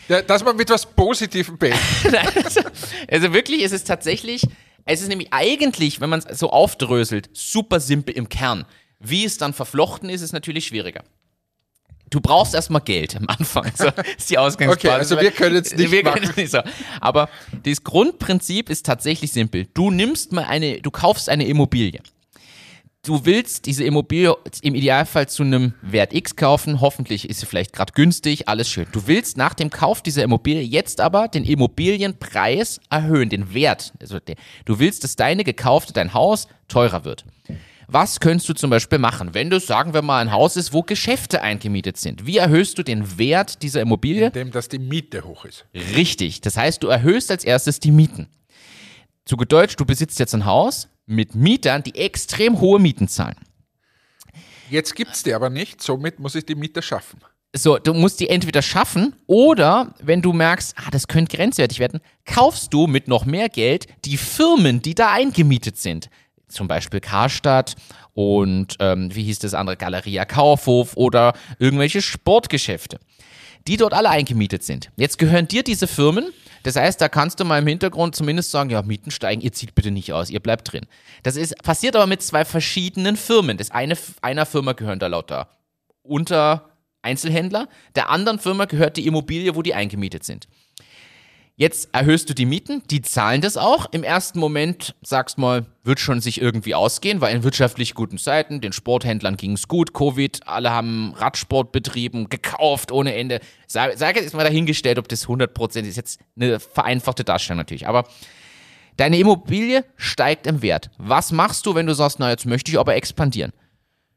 Ja, dass man mit was Positivem beenden. also wirklich, es ist tatsächlich, es ist nämlich eigentlich, wenn man es so aufdröselt, super simpel im Kern. Wie es dann verflochten ist, ist natürlich schwieriger. Du brauchst erstmal Geld am Anfang. So ist die Ausgangsbasis. Okay, also wir können es nicht Wir können machen. es nicht so. Aber das Grundprinzip ist tatsächlich simpel. Du nimmst mal eine, du kaufst eine Immobilie. Du willst diese Immobilie im Idealfall zu einem Wert X kaufen. Hoffentlich ist sie vielleicht gerade günstig, alles schön. Du willst nach dem Kauf dieser Immobilie jetzt aber den Immobilienpreis erhöhen, den Wert. Also du willst, dass deine gekaufte, dein Haus teurer wird. Was könntest du zum Beispiel machen, wenn du, sagen wir mal, ein Haus ist, wo Geschäfte eingemietet sind? Wie erhöhst du den Wert dieser Immobilie? Indem, dass die Miete hoch ist. Richtig. Das heißt, du erhöhst als erstes die Mieten. Zu Deutsch, du besitzt jetzt ein Haus mit Mietern, die extrem hohe Mieten zahlen. Jetzt gibt es die aber nicht, somit muss ich die Miete schaffen. So, du musst die entweder schaffen oder wenn du merkst, ah, das könnte grenzwertig werden, kaufst du mit noch mehr Geld die Firmen, die da eingemietet sind. Zum Beispiel Karstadt und ähm, wie hieß das andere, Galeria Kaufhof oder irgendwelche Sportgeschäfte, die dort alle eingemietet sind. Jetzt gehören dir diese Firmen. Das heißt, da kannst du mal im Hintergrund zumindest sagen, ja, Mieten steigen, ihr zieht bitte nicht aus, ihr bleibt drin. Das ist, passiert aber mit zwei verschiedenen Firmen. Das eine, einer Firma gehören da lauter unter Einzelhändler, der anderen Firma gehört die Immobilie, wo die eingemietet sind. Jetzt erhöhst du die Mieten, die zahlen das auch. Im ersten Moment sagst mal, wird schon sich irgendwie ausgehen, weil in wirtschaftlich guten Zeiten, den Sporthändlern ging es gut, Covid, alle haben Radsport betrieben, gekauft ohne Ende. Sag, sag jetzt mal dahingestellt, ob das 100% ist, jetzt eine vereinfachte Darstellung natürlich, aber deine Immobilie steigt im Wert. Was machst du, wenn du sagst, na jetzt möchte ich aber expandieren?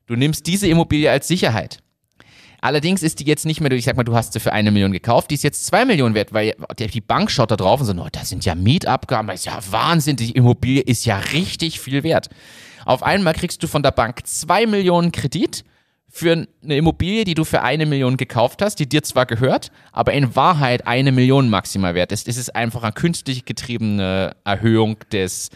Du nimmst diese Immobilie als Sicherheit. Allerdings ist die jetzt nicht mehr, ich sag mal, du hast sie für eine Million gekauft, die ist jetzt zwei Millionen wert, weil die Bank schaut da drauf und so, oh, da sind ja Mietabgaben, das ist ja Wahnsinn, die Immobilie ist ja richtig viel wert. Auf einmal kriegst du von der Bank zwei Millionen Kredit für eine Immobilie, die du für eine Million gekauft hast, die dir zwar gehört, aber in Wahrheit eine Million maximal wert ist. Es ist einfach eine künstlich getriebene Erhöhung des,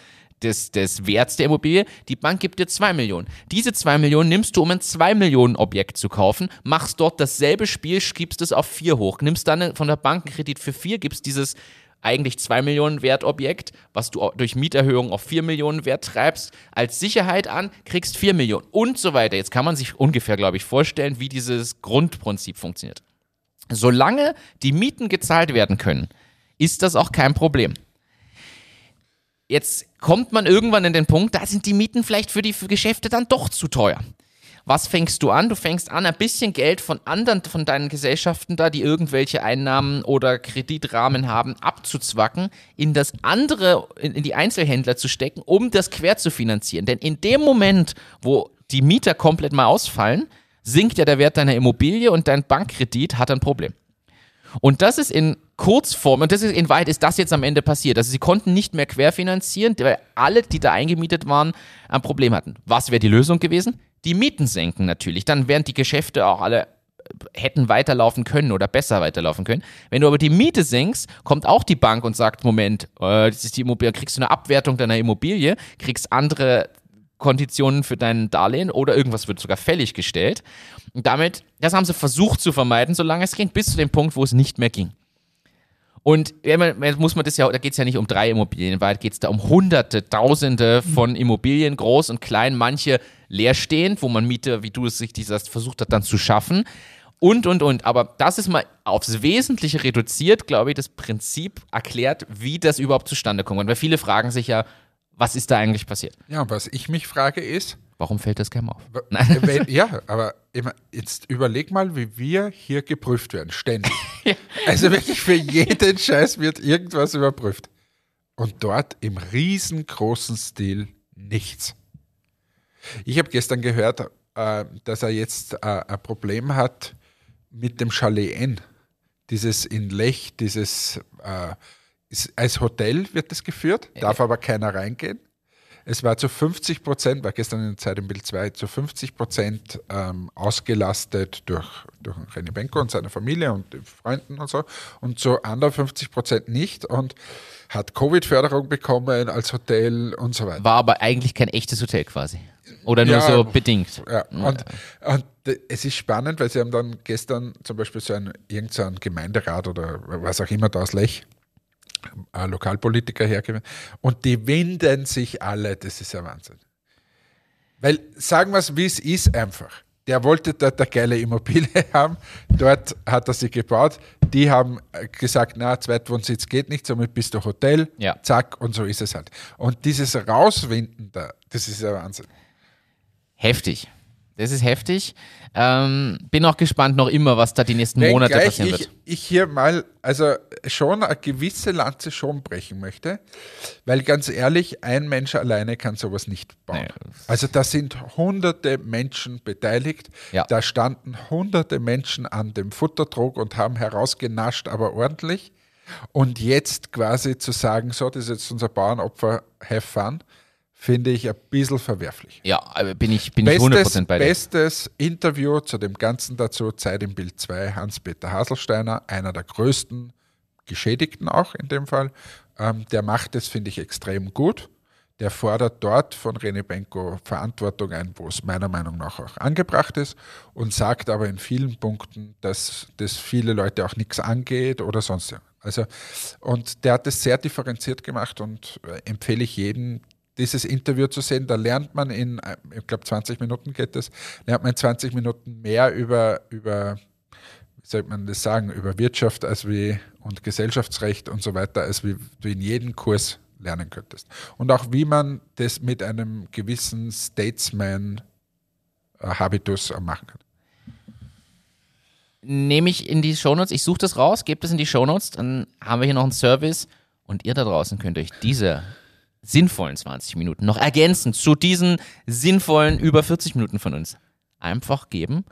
des, des Werts der Immobilie. Die Bank gibt dir zwei Millionen. Diese zwei Millionen nimmst du, um ein zwei Millionen Objekt zu kaufen, machst dort dasselbe Spiel, schiebst es auf vier hoch, nimmst dann von der Bank einen Kredit für vier, gibst dieses eigentlich 2 Millionen Wertobjekt, was du durch Mieterhöhung auf 4 Millionen Wert treibst, als Sicherheit an, kriegst 4 Millionen und so weiter. Jetzt kann man sich ungefähr, glaube ich, vorstellen, wie dieses Grundprinzip funktioniert. Solange die Mieten gezahlt werden können, ist das auch kein Problem. Jetzt kommt man irgendwann in den Punkt, da sind die Mieten vielleicht für die Geschäfte dann doch zu teuer. Was fängst du an? Du fängst an, ein bisschen Geld von anderen, von deinen Gesellschaften da, die irgendwelche Einnahmen oder Kreditrahmen haben, abzuzwacken, in das andere, in, die Einzelhändler zu stecken, um das quer zu finanzieren. Denn in dem Moment, wo die Mieter komplett mal ausfallen, sinkt ja der Wert deiner Immobilie und dein Bankkredit hat ein Problem. Und das ist in Kurzform, und das ist in weit ist das jetzt am Ende passiert. Also sie konnten nicht mehr querfinanzieren, weil alle, die da eingemietet waren, ein Problem hatten. Was wäre die Lösung gewesen? Die Mieten senken natürlich. Dann wären die Geschäfte auch alle äh, hätten weiterlaufen können oder besser weiterlaufen können. Wenn du aber die Miete senkst, kommt auch die Bank und sagt, Moment, äh, das ist die Immobilie, kriegst du eine Abwertung deiner Immobilie, kriegst andere Konditionen für dein Darlehen oder irgendwas wird sogar fällig gestellt. Und damit, das haben sie versucht zu vermeiden, solange es ging, bis zu dem Punkt, wo es nicht mehr ging. Und muss man das ja, da geht es ja nicht um drei Immobilien, Wahrheit geht es da um Hunderte, Tausende von Immobilien, groß und klein, manche leerstehend, wo man Miete, wie du es richtig sagst, versucht hat dann zu schaffen. Und, und, und. Aber das ist mal aufs Wesentliche reduziert, glaube ich, das Prinzip erklärt, wie das überhaupt zustande kommt. Weil viele fragen sich ja, was ist da eigentlich passiert? Ja, was ich mich frage ist, Warum fällt das keinem auf? ja, aber jetzt überleg mal, wie wir hier geprüft werden, ständig. ja. Also wirklich für jeden Scheiß wird irgendwas überprüft. Und dort im riesengroßen Stil nichts. Ich habe gestern gehört, äh, dass er jetzt äh, ein Problem hat mit dem Chalet N. Dieses in Lech, dieses äh, als Hotel wird das geführt, darf aber keiner reingehen. Es war zu 50 Prozent, war gestern in der Zeit im Bild 2, zu 50 Prozent ähm, ausgelastet durch, durch René Benko und seine Familie und Freunden und so und zu anderen 50 Prozent nicht und hat Covid-Förderung bekommen als Hotel und so weiter. War aber eigentlich kein echtes Hotel quasi. Oder nur ja, so bedingt. Ja, und, und es ist spannend, weil sie haben dann gestern zum Beispiel so einen, irgendeinen Gemeinderat oder was auch immer da aus Lech Lokalpolitiker hergegeben. Und die winden sich alle, das ist ja Wahnsinn. Weil, sagen wir es, wie es ist einfach. Der wollte dort eine geile Immobilie haben, dort hat er sie gebaut. Die haben gesagt, na, Zweitwohnsitz geht nicht, somit bist du Hotel, ja. zack, und so ist es halt. Und dieses Rauswinden da, das ist ja Wahnsinn. Heftig. Das ist heftig. Ähm, bin auch gespannt noch immer, was da die nächsten Wenn Monate passieren ich, wird. Ich hier mal, also schon eine gewisse Lanze schon brechen möchte, weil ganz ehrlich, ein Mensch alleine kann sowas nicht bauen. Nee. Also da sind hunderte Menschen beteiligt, ja. da standen hunderte Menschen an dem Futtertrog und haben herausgenascht, aber ordentlich. Und jetzt quasi zu sagen, so, das ist jetzt unser Bauernopfer, have fun finde ich ein bisschen verwerflich. Ja, bin ich, bin bestes, ich 100% bei dir. Bestes Interview zu dem Ganzen dazu, Zeit im Bild 2, Hans-Peter Haselsteiner, einer der größten Geschädigten auch in dem Fall. Ähm, der macht es, finde ich, extrem gut. Der fordert dort von René Benko Verantwortung ein, wo es meiner Meinung nach auch angebracht ist und sagt aber in vielen Punkten, dass das viele Leute auch nichts angeht oder sonst. Also, und der hat es sehr differenziert gemacht und äh, empfehle ich jedem, dieses Interview zu sehen. Da lernt man in, äh, ich glaube 20 Minuten geht das, lernt man in 20 Minuten mehr über, über wie soll man das sagen, über Wirtschaft als wie und Gesellschaftsrecht und so weiter, als wie du in jedem Kurs lernen könntest. Und auch wie man das mit einem gewissen Statesman-Habitus machen kann. Nehme ich in die Shownotes, ich suche das raus, gebe das in die Shownotes, dann haben wir hier noch einen Service und ihr da draußen könnt euch diese sinnvollen 20 Minuten noch ergänzend zu diesen sinnvollen über 40 Minuten von uns einfach geben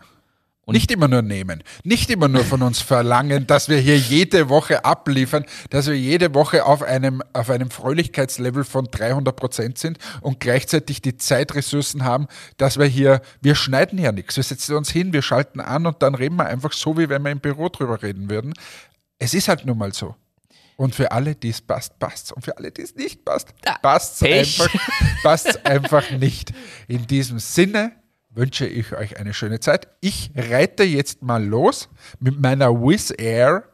Und nicht immer nur nehmen, nicht immer nur von uns verlangen, dass wir hier jede Woche abliefern, dass wir jede Woche auf einem, auf einem Fröhlichkeitslevel von 300 Prozent sind und gleichzeitig die Zeitressourcen haben, dass wir hier, wir schneiden ja nichts. Wir setzen uns hin, wir schalten an und dann reden wir einfach so, wie wenn wir im Büro drüber reden würden. Es ist halt nun mal so. Und für alle, die es passt, passt Und für alle, die es nicht passt, passt es einfach, einfach nicht. In diesem Sinne wünsche ich euch eine schöne Zeit. Ich reite jetzt mal los mit meiner Wizz Air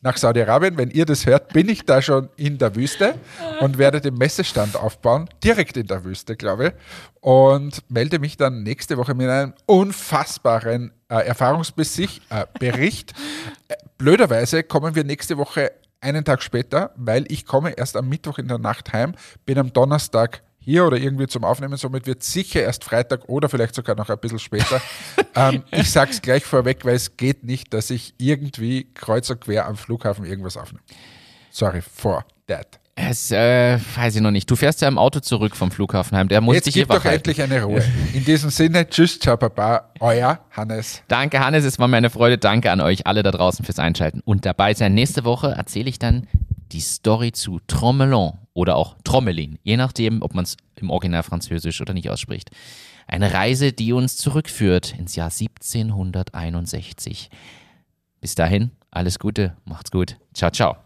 nach Saudi-Arabien. Wenn ihr das hört, bin ich da schon in der Wüste und werde den Messestand aufbauen, direkt in der Wüste, glaube ich, und melde mich dann nächste Woche mit einem unfassbaren äh, Erfahrungsbericht. Äh, Blöderweise kommen wir nächste Woche einen Tag später, weil ich komme erst am Mittwoch in der Nacht heim, bin am Donnerstag hier oder irgendwie zum Aufnehmen. Somit wird sicher erst Freitag oder vielleicht sogar noch ein bisschen später. ähm, ich sage es gleich vorweg, weil es geht nicht, dass ich irgendwie kreuz und quer am Flughafen irgendwas aufnehme. Sorry for that. Es äh, weiß ich noch nicht. Du fährst ja im Auto zurück vom Flughafen heim. Der muss Jetzt dich gibt doch endlich eine Ruhe. In diesem Sinne, tschüss, ciao, baba, euer Hannes. Danke, Hannes. Es war meine Freude. Danke an euch alle da draußen fürs Einschalten und dabei sein. Nächste Woche erzähle ich dann die Story zu Trommelon oder auch Trommelin, je nachdem, ob man es im Original Französisch oder nicht ausspricht. Eine Reise, die uns zurückführt ins Jahr 1761. Bis dahin, alles Gute, macht's gut. Ciao, ciao.